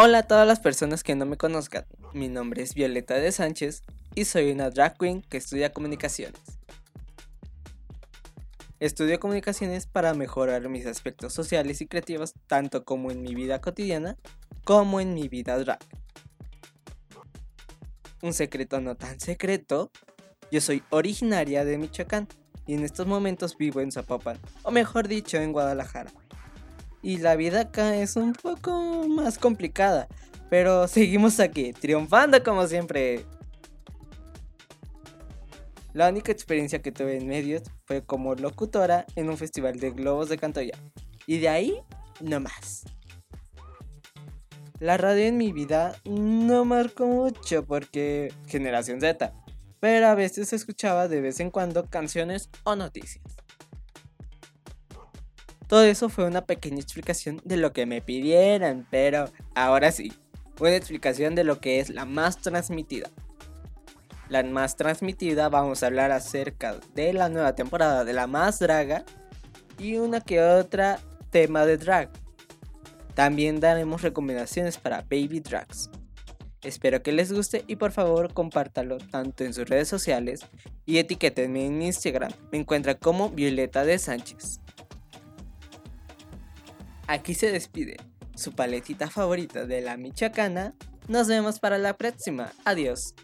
Hola a todas las personas que no me conozcan. Mi nombre es Violeta de Sánchez y soy una drag queen que estudia comunicaciones. Estudio comunicaciones para mejorar mis aspectos sociales y creativos tanto como en mi vida cotidiana como en mi vida drag. Un secreto no tan secreto, yo soy originaria de Michoacán y en estos momentos vivo en Zapopan, o mejor dicho en Guadalajara. Y la vida acá es un poco más complicada, pero seguimos aquí, triunfando como siempre. La única experiencia que tuve en medios fue como locutora en un festival de globos de Cantoya. Y de ahí, no más. La radio en mi vida no marcó mucho porque generación Z, pero a veces escuchaba de vez en cuando canciones o noticias. Todo eso fue una pequeña explicación de lo que me pidieran, pero ahora sí, una explicación de lo que es la más transmitida. La más transmitida vamos a hablar acerca de la nueva temporada de la más draga y una que otra tema de drag. También daremos recomendaciones para baby drags. Espero que les guste y por favor compártalo tanto en sus redes sociales y etiquétenme en Instagram. Me encuentra como Violeta de Sánchez. Aquí se despide su paletita favorita de la Michoacana. Nos vemos para la próxima. Adiós.